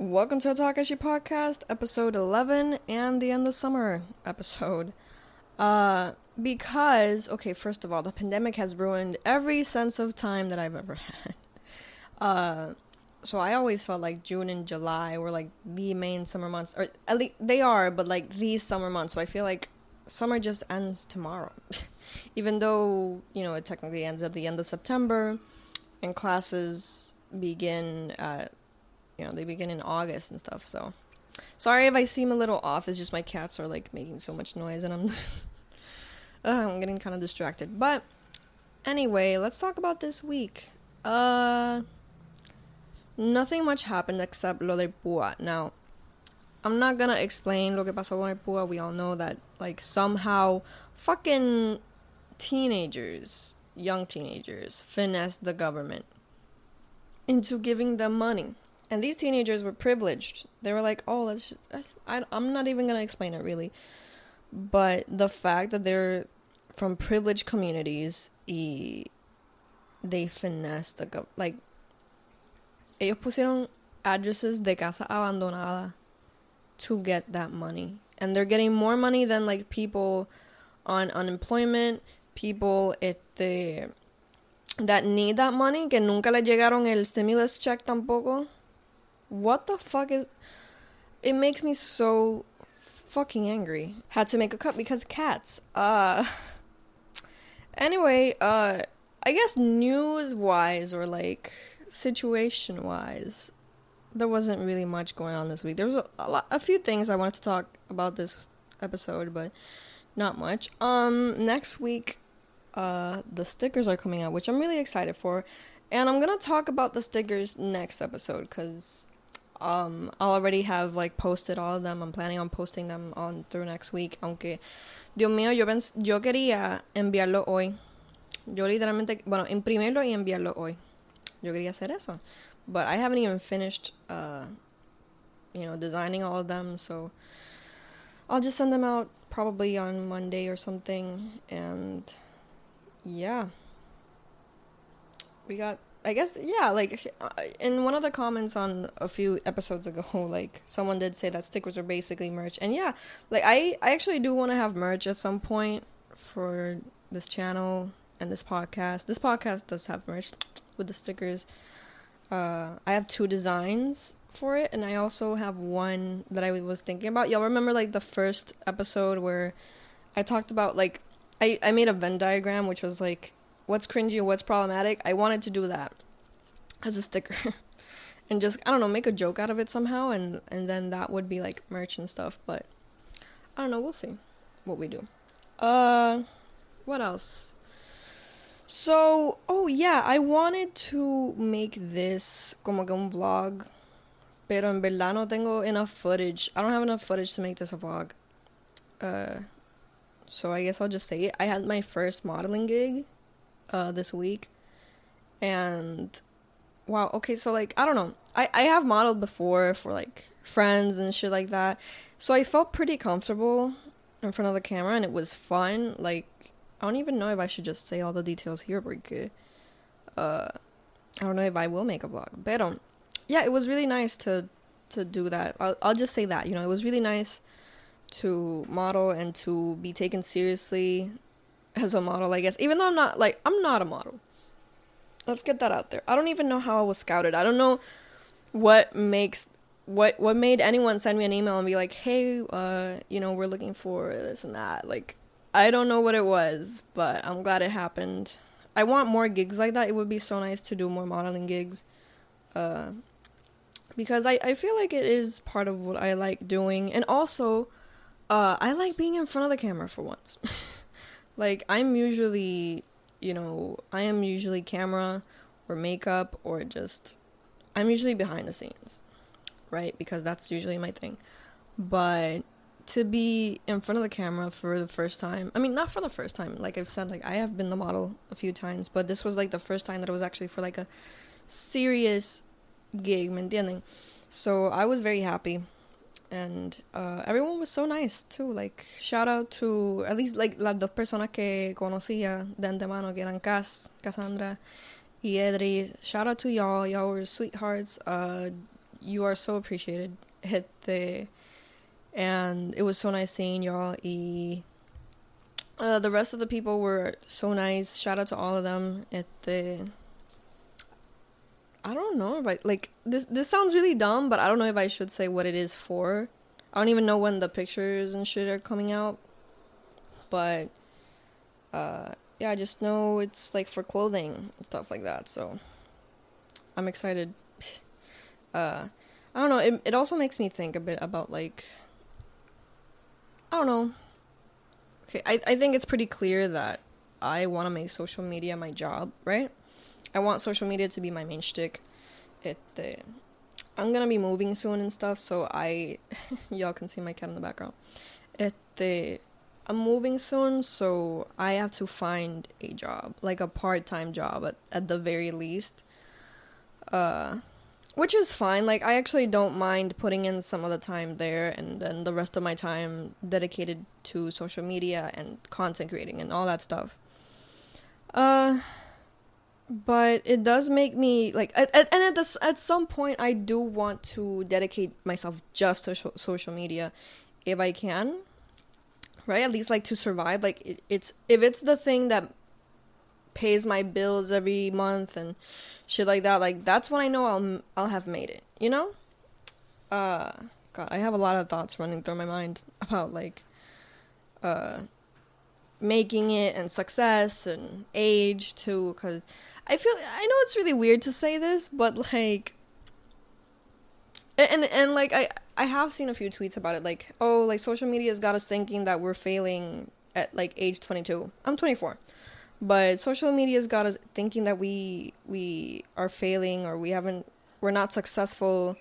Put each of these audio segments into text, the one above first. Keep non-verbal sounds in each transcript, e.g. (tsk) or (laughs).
Welcome to the Takashi Podcast, episode 11, and the end of summer episode. Uh, because, okay, first of all, the pandemic has ruined every sense of time that I've ever (laughs) had. Uh, so I always felt like June and July were like the main summer months, or at least they are, but like these summer months. So I feel like summer just ends tomorrow, (laughs) even though you know it technically ends at the end of September, and classes begin you know they begin in August and stuff. So sorry if I seem a little off. It's just my cats are like making so much noise, and I'm (laughs) uh, I'm getting kind of distracted. But anyway, let's talk about this week. Uh nothing much happened except lo del pua. Now, I'm not gonna explain lo que pasó con el pua. We all know that, like, somehow fucking teenagers, young teenagers, finessed the government into giving them money. And these teenagers were privileged. They were like, oh, let's. Just, I, I'm not even gonna explain it really. But the fact that they're from privileged communities, y they finessed the government. Like, ellos pusieron addresses de casa abandonada to get that money. And they're getting more money than like people on unemployment, people este that need that money, que nunca le llegaron el stimulus check tampoco. What the fuck is it makes me so fucking angry. Had to make a cut because cats. Uh anyway, uh I guess news wise or like situation wise, there wasn't really much going on this week. There was a, a, lot, a few things I wanted to talk about this episode, but not much. Um, next week, uh, the stickers are coming out, which I'm really excited for, and I'm gonna talk about the stickers next episode because um, I already have like posted all of them. I'm planning on posting them on through next week. Aunque, Dios mío, yo, pens- yo quería enviarlo hoy. Yo literalmente, bueno, imprimirlo y enviarlo hoy. yo quería hacer eso. But I haven't even finished, uh, you know, designing all of them, so I'll just send them out probably on Monday or something. And yeah, we got. I guess yeah, like uh, in one of the comments on a few episodes ago, (laughs) like someone did say that stickers are basically merch, and yeah, like I I actually do want to have merch at some point for this channel and this podcast. This podcast does have merch (tsk) with the stickers. Uh, I have two designs for it, and I also have one that I was thinking about. Y'all remember like the first episode where I talked about like I I made a Venn diagram, which was like what's cringy and what's problematic. I wanted to do that as a sticker. (laughs) and just I don't know, make a joke out of it somehow and and then that would be like merch and stuff, but I don't know, we'll see what we do. Uh what else? So, oh yeah, I wanted to make this como que un vlog, pero en verdad no tengo enough footage. I don't have enough footage to make this a vlog. Uh, so I guess I'll just say it. I had my first modeling gig, uh, this week, and wow. Okay, so like I don't know. I I have modeled before for like friends and shit like that, so I felt pretty comfortable in front of the camera, and it was fun. Like I don't even know if I should just say all the details here porque uh I don't know if I will make a vlog. But um yeah, it was really nice to to do that. I'll I'll just say that, you know, it was really nice to model and to be taken seriously as a model, I guess. Even though I'm not like I'm not a model. Let's get that out there. I don't even know how I was scouted. I don't know what makes what what made anyone send me an email and be like, "Hey, uh, you know, we're looking for this and that." Like I don't know what it was, but I'm glad it happened. I want more gigs like that. It would be so nice to do more modeling gigs. Uh, because I, I feel like it is part of what I like doing. And also, uh, I like being in front of the camera for once. (laughs) like, I'm usually, you know, I am usually camera or makeup or just, I'm usually behind the scenes, right? Because that's usually my thing. But to be in front of the camera for the first time. I mean, not for the first time. Like I've said, like I have been the model a few times, but this was like the first time that it was actually for like a serious gig, ¿me entienden? So I was very happy. And uh, everyone was so nice too. Like shout out to at least like las dos personas que conocía de antemano, que eran Cass, Cassandra, y Edri. Shout out to y'all. Y'all were sweethearts. Uh, you are so appreciated. Este, and it was so nice seeing y'all. Y, uh, the rest of the people were so nice. Shout out to all of them. Este, I don't know, but like this this sounds really dumb, but I don't know if I should say what it is for. I don't even know when the pictures and shit are coming out. But uh yeah, I just know it's like for clothing and stuff like that. So I'm excited. (sighs) Uh I don't know, it it also makes me think a bit about like I don't know. Okay, I I think it's pretty clear that I want to make social media my job, right? I want social media to be my main shtick. Este, I'm gonna be moving soon and stuff, so I, (laughs) y'all can see my cat in the background. Este, I'm moving soon, so I have to find a job, like a part-time job at, at the very least. Uh, which is fine. Like I actually don't mind putting in some of the time there, and then the rest of my time dedicated to social media and content creating and all that stuff. Uh but it does make me like at, at, and at this at some point i do want to dedicate myself just to social media if i can right? At least like to survive. Like it, it's if it's the thing that pays my bills every month and shit like that like that's when i know i'll i'll have made it you know? Uh god i have a lot of thoughts running through my mind about like uh making it and success and age too because I feel I know it's really weird to say this, but like and and like I I have seen a few tweets about it like oh like social media has got us thinking that we're failing at like age 22. I'm 24. But social media has got us thinking that we we are failing or we haven't we're not successful.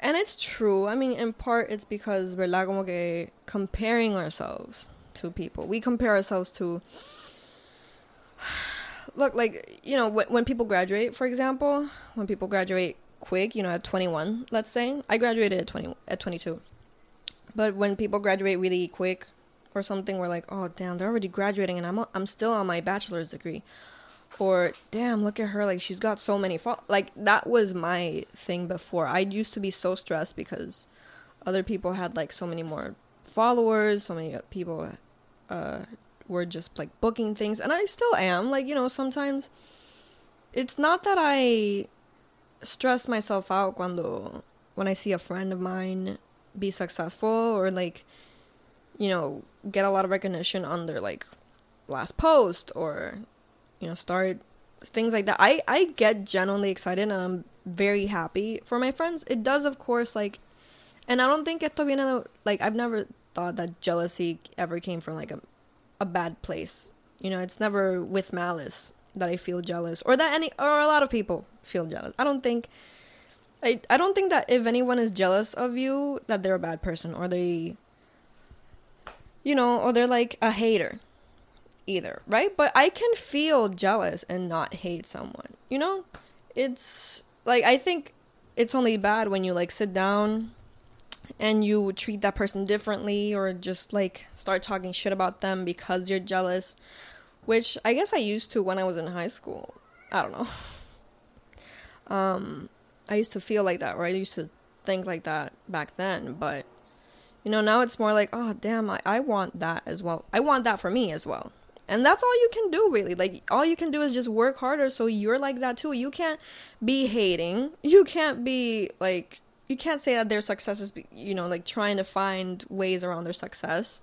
And it's true. I mean, in part it's because we're like comparing ourselves to people. We compare ourselves to look like you know when, when people graduate for example when people graduate quick you know at 21 let's say i graduated at 20 at 22 but when people graduate really quick or something we're like oh damn they're already graduating and i'm i'm still on my bachelor's degree or damn look at her like she's got so many fo-. like that was my thing before i used to be so stressed because other people had like so many more followers so many people uh were just like booking things and I still am like you know sometimes it's not that I stress myself out cuando when I see a friend of mine be successful or like you know get a lot of recognition on their like last post or you know start things like that. I I get genuinely excited and I'm very happy for my friends. It does of course like and I don't think esto viene like I've never thought that jealousy ever came from like a a bad place. You know, it's never with malice that I feel jealous or that any or a lot of people feel jealous. I don't think I I don't think that if anyone is jealous of you that they're a bad person or they you know, or they're like a hater either, right? But I can feel jealous and not hate someone. You know? It's like I think it's only bad when you like sit down and you treat that person differently or just like start talking shit about them because you're jealous, which I guess I used to when I was in high school. I don't know. (laughs) Um, I used to feel like that, or I used to think like that back then, but you know, now it's more like, oh, damn, I, I want that as well. I want that for me as well. And that's all you can do, really. Like, all you can do is just work harder so you're like that too. You can't be hating. You can't be like you can't say that their success is you know like trying to find ways around their success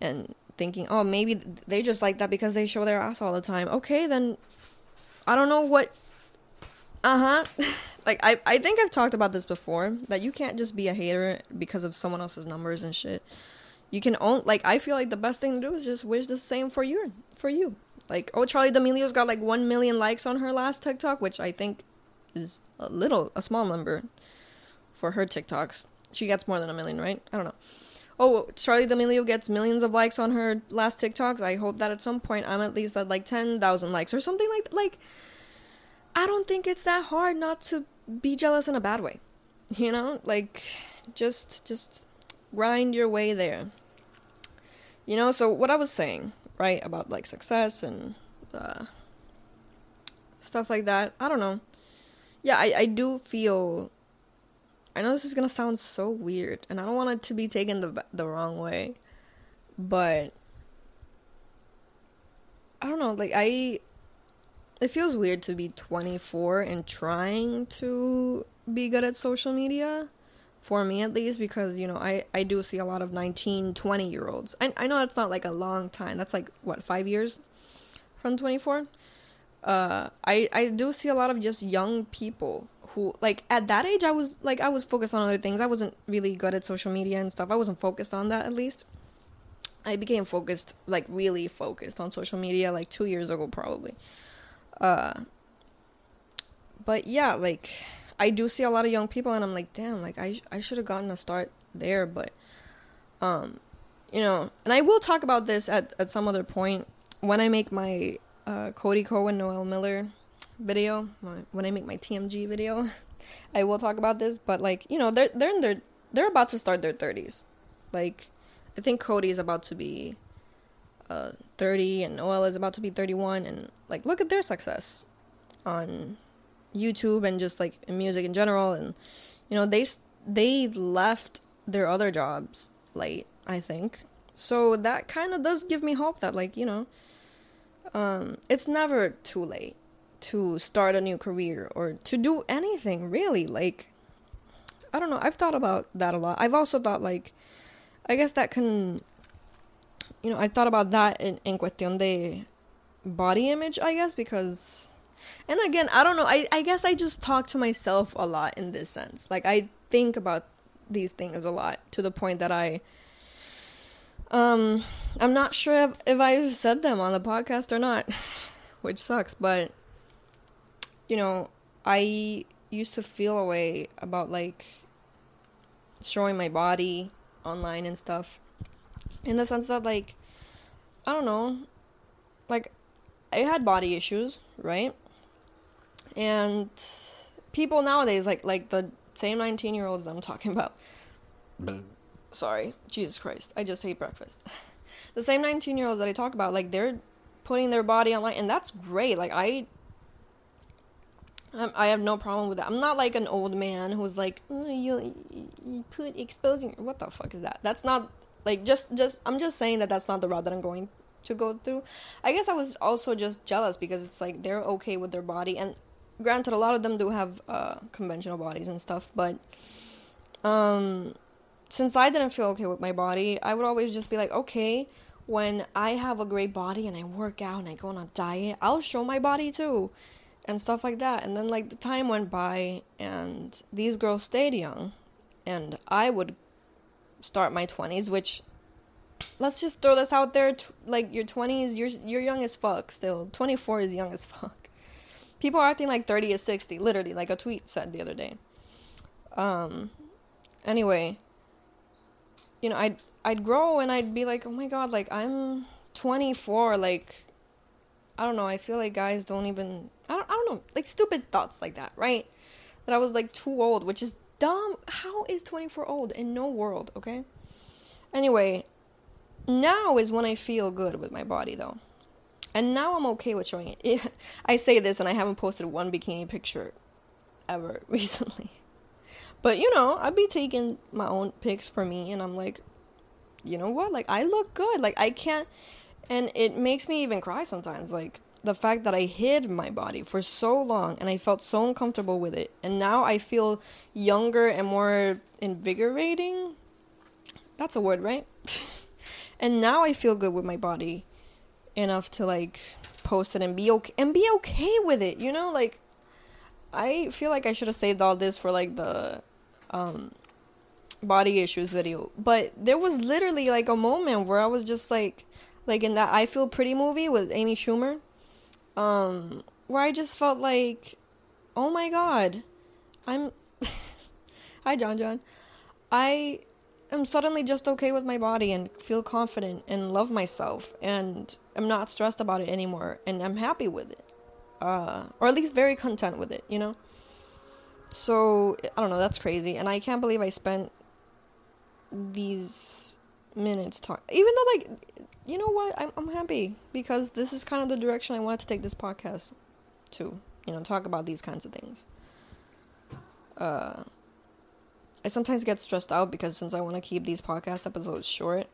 and thinking oh maybe they just like that because they show their ass all the time. Okay then i don't know what uh-huh. (laughs) Like i i think i've talked about this before that you can't just be a hater because of someone else's numbers and shit. You can own like i feel like the best thing to do is just wish the same for you for you. Like oh Charli D'Amelio's got like 1 million likes on her last tiktok which i think is a little, a small number for her TikToks. She gets more than a million, right? I don't know. Oh, Charli D'Amelio gets millions of likes on her last TikToks. I hope that at some point I'm at least at like 10,000 likes or something like like I don't think it's that hard not to be jealous in a bad way. You know? Like just just grind your way there. You know, so what I was saying, right, about like success and uh, stuff like that. I don't know yeah, I, I do feel. I know this is gonna sound so weird, and I don't want it to be taken the the wrong way, but I don't know. Like I, it feels weird to be 24 and trying to be good at social media, for me at least, because you know I I do see a lot of 19, 20 year olds. I I know that's not like a long time. That's like what five years from 24 uh i i do see a lot of just young people who like at that age i was like i was focused on other things. I wasn't really good at social media and stuff. I wasn't focused on that at least. I became focused like really focused on social media like two years ago probably. Uh but yeah like i do see a lot of young people and i'm like damn like i i should have gotten a start there but um you know and i will talk about this at at some other point. When i make my uh, Cody Ko, Noel Miller video, when I make my TMG video, (laughs) I will talk about this. But like, you know, they're they're in their they're about to start their thirties. Like, I think Cody is about to be uh, thirty, and Noel is about to be thirty-one, and like, look at their success on YouTube and just like music in general, and you know, they they left their other jobs late. I think so. That kind of does give me hope that like you know um, it's never too late to start a new career or to do anything really. Like, I don't know. I've thought about that a lot. I've also thought like, I guess that can, you know, I thought about that in in cuestión de body image. I guess because, and again, I don't know. I I guess I just talk to myself a lot in this sense. Like I think about these things a lot to the point that I um, I'm not sure if, if I've said them on the podcast or not, (laughs) which sucks, but you know, I used to feel a way about like showing my body online and stuff in the sense that like I don't know, like I had body issues, right? And people nowadays like like the same 19-year-olds I'm talking about sorry, Jesus Christ, I just hate breakfast. (laughs) the same 19 year olds that I talk about, like they're putting their body online, and that's great. Like I, I have no problem with that. I'm not like an old man who's like, oh, you, you put exposing. What the fuck is that? That's not like just just. I'm just saying that that's not the route that I'm going to go through. I guess I was also just jealous because it's like they're okay with their body, and granted, a lot of them do have uh, conventional bodies and stuff, but um since I didn't feel okay with my body, I would always just be like, okay, when I have a great body and I work out and I go on a diet, I'll show my body too and stuff like that. And then like the time went by and these girls stayed young and I would start my 20s, which let's just throw this out there t- like your 20s, you're you're young as fuck still. 24 is young as fuck. People are acting like 30 is 60, literally like a tweet said the other day. Um anyway, you know, I'd I'd grow and I'd be like, oh my god, like I'm 24, like I don't know. I feel like guys don't even I don't I don't know, like stupid thoughts like that, right? That I was like too old, which is dumb. How is 24 old in no world, okay? Anyway, now is when I feel good with my body though. And now I'm okay with showing it. (laughs) I say this and I haven't posted one bikini picture ever (laughs) recently. But you know, I'd be taking my own pics for me, and I'm like, you know what? Like, I look good. Like, I can't. And it makes me even cry sometimes. Like, the fact that I hid my body for so long and I felt so uncomfortable with it. And now I feel younger and more invigorating. That's a word, right? (laughs) and now I feel good with my body enough to like post it and be okay and be okay with it, you know? Like I feel like I should have saved all this for like the um, body issues video. But there was literally like a moment where I was just like, like in that I Feel Pretty movie with Amy Schumer, um, where I just felt like, oh my god, I'm. (laughs) Hi, John John. I am suddenly just okay with my body and feel confident and love myself and I'm not stressed about it anymore and I'm happy with it. Uh, or at least very content with it, you know? So I don't know. That's crazy, and I can't believe I spent these minutes talking. Even though, like, you know what? I'm I'm happy because this is kind of the direction I wanted to take this podcast to. You know, talk about these kinds of things. uh, I sometimes get stressed out because since I want to keep these podcast episodes short,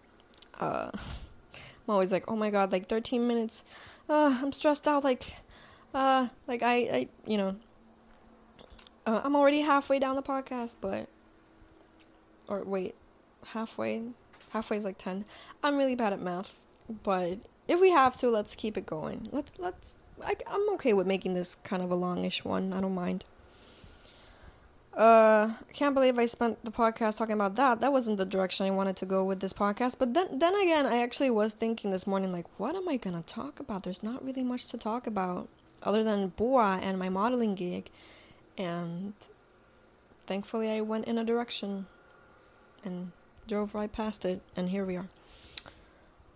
uh, (laughs) I'm always like, oh my god, like 13 minutes. Uh, I'm stressed out. Like, uh, like I, I, you know, uh, I'm already halfway down the podcast, but, or wait, halfway, halfway is like 10. I'm really bad at math, but if we have to, let's keep it going. Let's, let's, I, I'm okay with making this kind of a longish one. I don't mind. Uh, I can't believe I spent the podcast talking about that. That wasn't the direction I wanted to go with this podcast. But then, then again, I actually was thinking this morning, like, what am I gonna talk about? There's not really much to talk about other than pua and my modeling gig, and thankfully I went in a direction and drove right past it, and here we are.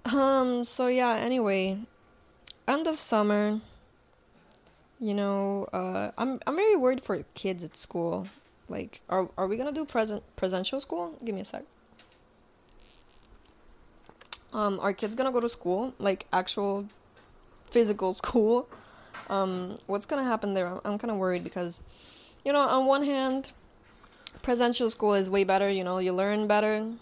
Um. So yeah. Anyway, end of summer. You know, uh, I'm I'm very worried for kids at school like, are are we gonna do present presential school? Give me a sec. Um, are kids gonna go to school, like actual physical (laughs) school? Um, what's gonna happen there? I'm kind of worried because, you know, on one hand, presential school is way better. You know, you learn better.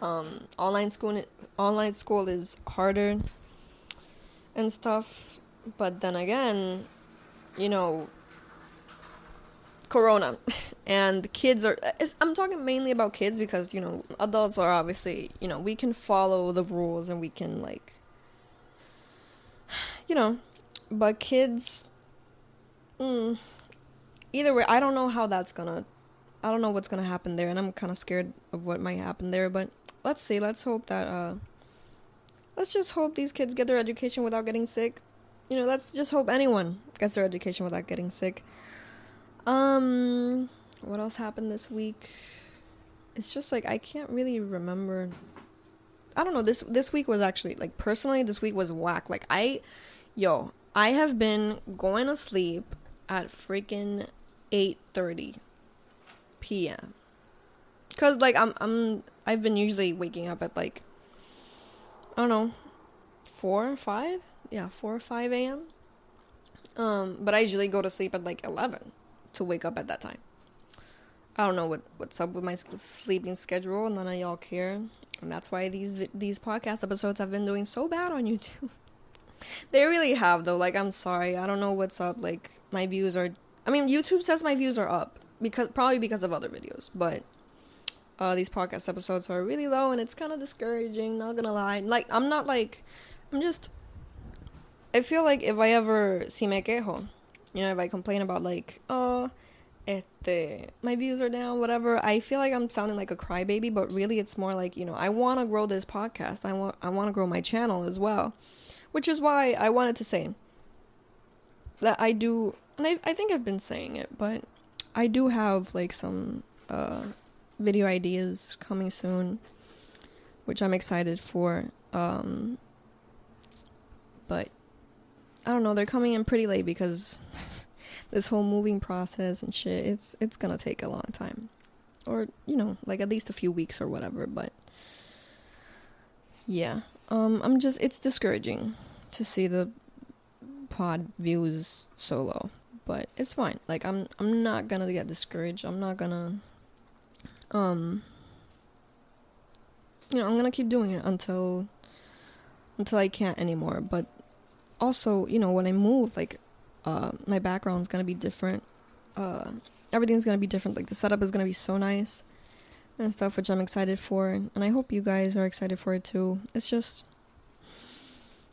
Um, online school, online school is harder and stuff. But then again, you know, corona (laughs) and kids are i'm talking mainly about kids because you know adults are obviously you know we can follow the rules and we can like (sighs) you know but kids mm, either way i don't know how that's gonna i don't know what's gonna happen there and i'm kind of scared of what might happen there but let's see let's hope that uh let's just hope these kids get their education without getting sick you know let's just hope anyone gets their education without getting sick um, what else happened this week? It's just like I can't really remember. I don't know. This this week was actually like personally this week was whack. Like I, yo, I have been going to sleep at freaking eight thirty p.m. Cause like I'm I'm I've been usually waking up at like I don't know four or five yeah four or five a.m. Um, but I usually go to sleep at like eleven to wake up at that time. I don't know what what's up with my sleeping schedule. None of y'all care, and that's why these these podcast episodes have been doing so bad on (laughs) YouTube. They really have though. Like I'm sorry, I don't know what's up. Like my views are. I mean, YouTube says my views are up because probably because of other videos, but uh, these podcast episodes are really low, and it's kind of discouraging. Not gonna lie. Like I'm not like I'm just. I feel like if I ever see me quejo, you know, if I complain about like, oh, este, my views are down, whatever, I feel like I'm sounding like a crybaby, but really it's more like, you know, I want to grow this podcast. I want I want to grow my channel as well. Which is why I wanted to say that I do and I I think I've been saying it, but I do have like some uh video ideas coming soon, which I'm excited for. Um but I don't know, they're coming in pretty late because (laughs) this whole moving process and shit, it's it's gonna take a long time. Or, you know, like at least a few weeks or whatever, but yeah. Um I'm just it's discouraging to see the pod views so low. But it's fine. Like I'm I'm not gonna get discouraged. I'm not gonna um you know, I'm gonna keep doing it until until I can't anymore. But also, you know, when I move, like, uh, my background's gonna be different. Uh, everything's gonna be different. Like, the setup is gonna be so nice and stuff, which I'm excited for. And I hope you guys are excited for it too. It's just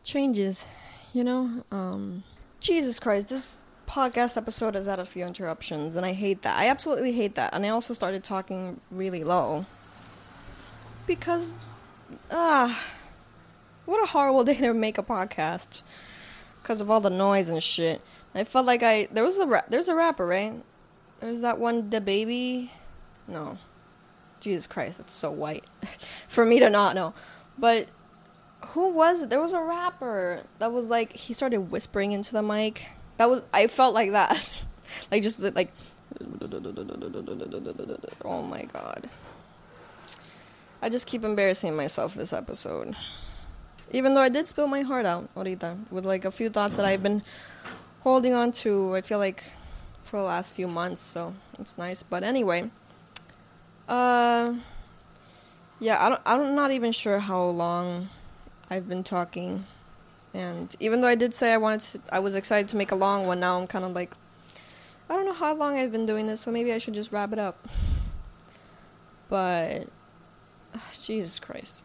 changes, you know? Um, Jesus Christ, this podcast episode has had a few interruptions, and I hate that. I absolutely hate that. And I also started talking really low. Because, ah, uh, what a horrible (laughs) day to make a podcast because of all the noise and shit. I felt like I there was a ra- there's a rapper right. There's that one the baby, No, Jesus Christ, that's so white (laughs) for me to not know. But who was it? There was a rapper that was like he started whispering into the mic. That was I felt like that, (laughs) like just like. Oh my god. I just keep embarrassing myself this episode. Even though I did spill my heart out, ahorita, with like a few thoughts that I've been holding on to. I feel like for the last few months, so it's nice. But anyway, uh, yeah, I don't, I'm not even sure how long I've been talking, and even though I did say I wanted to, I was excited to make a long one. Now I'm kind of like, I don't know how long I've been doing this, so maybe I should just wrap it up. But, Jesus Christ,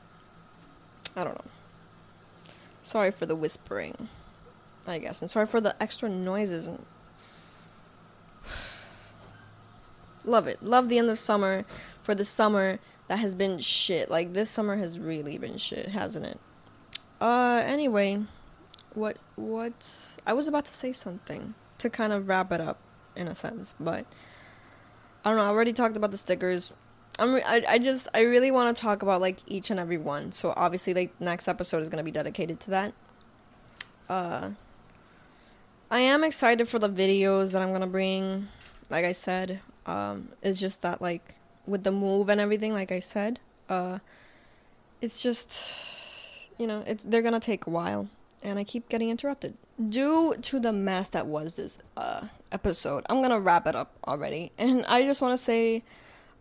I don't know. Sorry for the whispering, I guess, and sorry for the extra noises and love it. Love the end of summer for the summer that has been shit. Like this summer has really been shit, hasn't it? Uh anyway, what what I was about to say something to kind of wrap it up in a sense, but I don't know. I already talked about the stickers. I'm re- I, I just I really want to talk about like each and every one. So obviously like next episode is going to be dedicated to that. Uh I am excited for the videos that I'm going to bring. Like I said, um, it's just that like with the move and everything, like I said, uh, it's just you know it's they're gonna take a while, and I keep getting interrupted due to the mess that was this uh, episode. I'm gonna wrap it up already, (laughs) and I just want to say,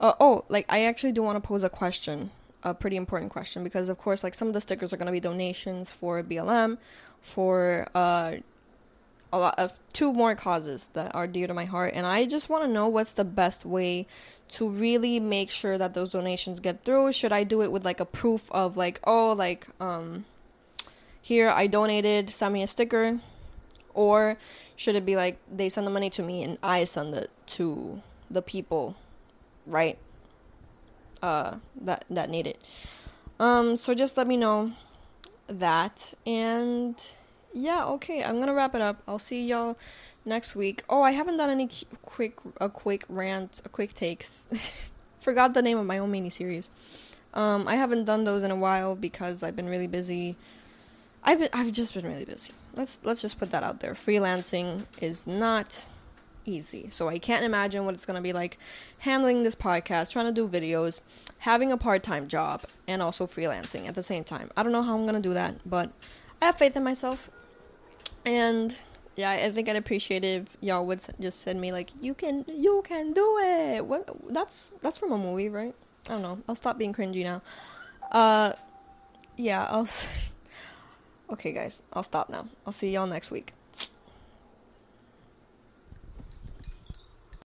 uh, oh, like I actually do want to pose a question, a pretty important question, because of course, like some of the stickers are gonna be donations for BLM, for uh a lot of two more causes that are dear to my heart and i just want to know what's the best way to really make sure that those donations get through. Should i do it with like a proof of like oh like um here i donated send me a sticker? Or should it be like they send the money to me and i send it to the people right uh that that need it? Um so just let me know that and yeah, okay. I'm gonna wrap it up. I'll see y'all next week. Oh, I haven't done any quick a quick rant, a quick takes. (laughs) Forgot the name of my own mini series. Um, I haven't done those in a while because I've been really busy. I've been I've just been really busy. Let's let's just put that out there. Freelancing is not easy. So I can't imagine what it's going to be like handling this podcast, trying to do videos, having a part-time job and also freelancing at the same time. I don't know how I'm going to do that, but I have faith in myself and yeah, I think I'd appreciate if y'all would just send me like, "You can, you can do it." What? That's that's from a movie, right? I don't know. I'll stop being cringy now. Uh, yeah. I'll. (laughs) okay, guys. I'll stop now. I'll see y'all next week.